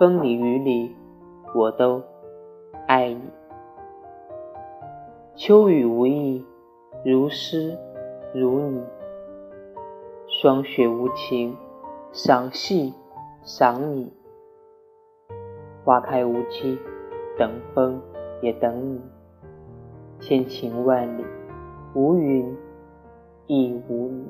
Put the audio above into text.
风里雨里我都爱你。秋雨无意如诗如你霜雪无情赏戏赏你。花开无期等风也等你千情万里无云亦无你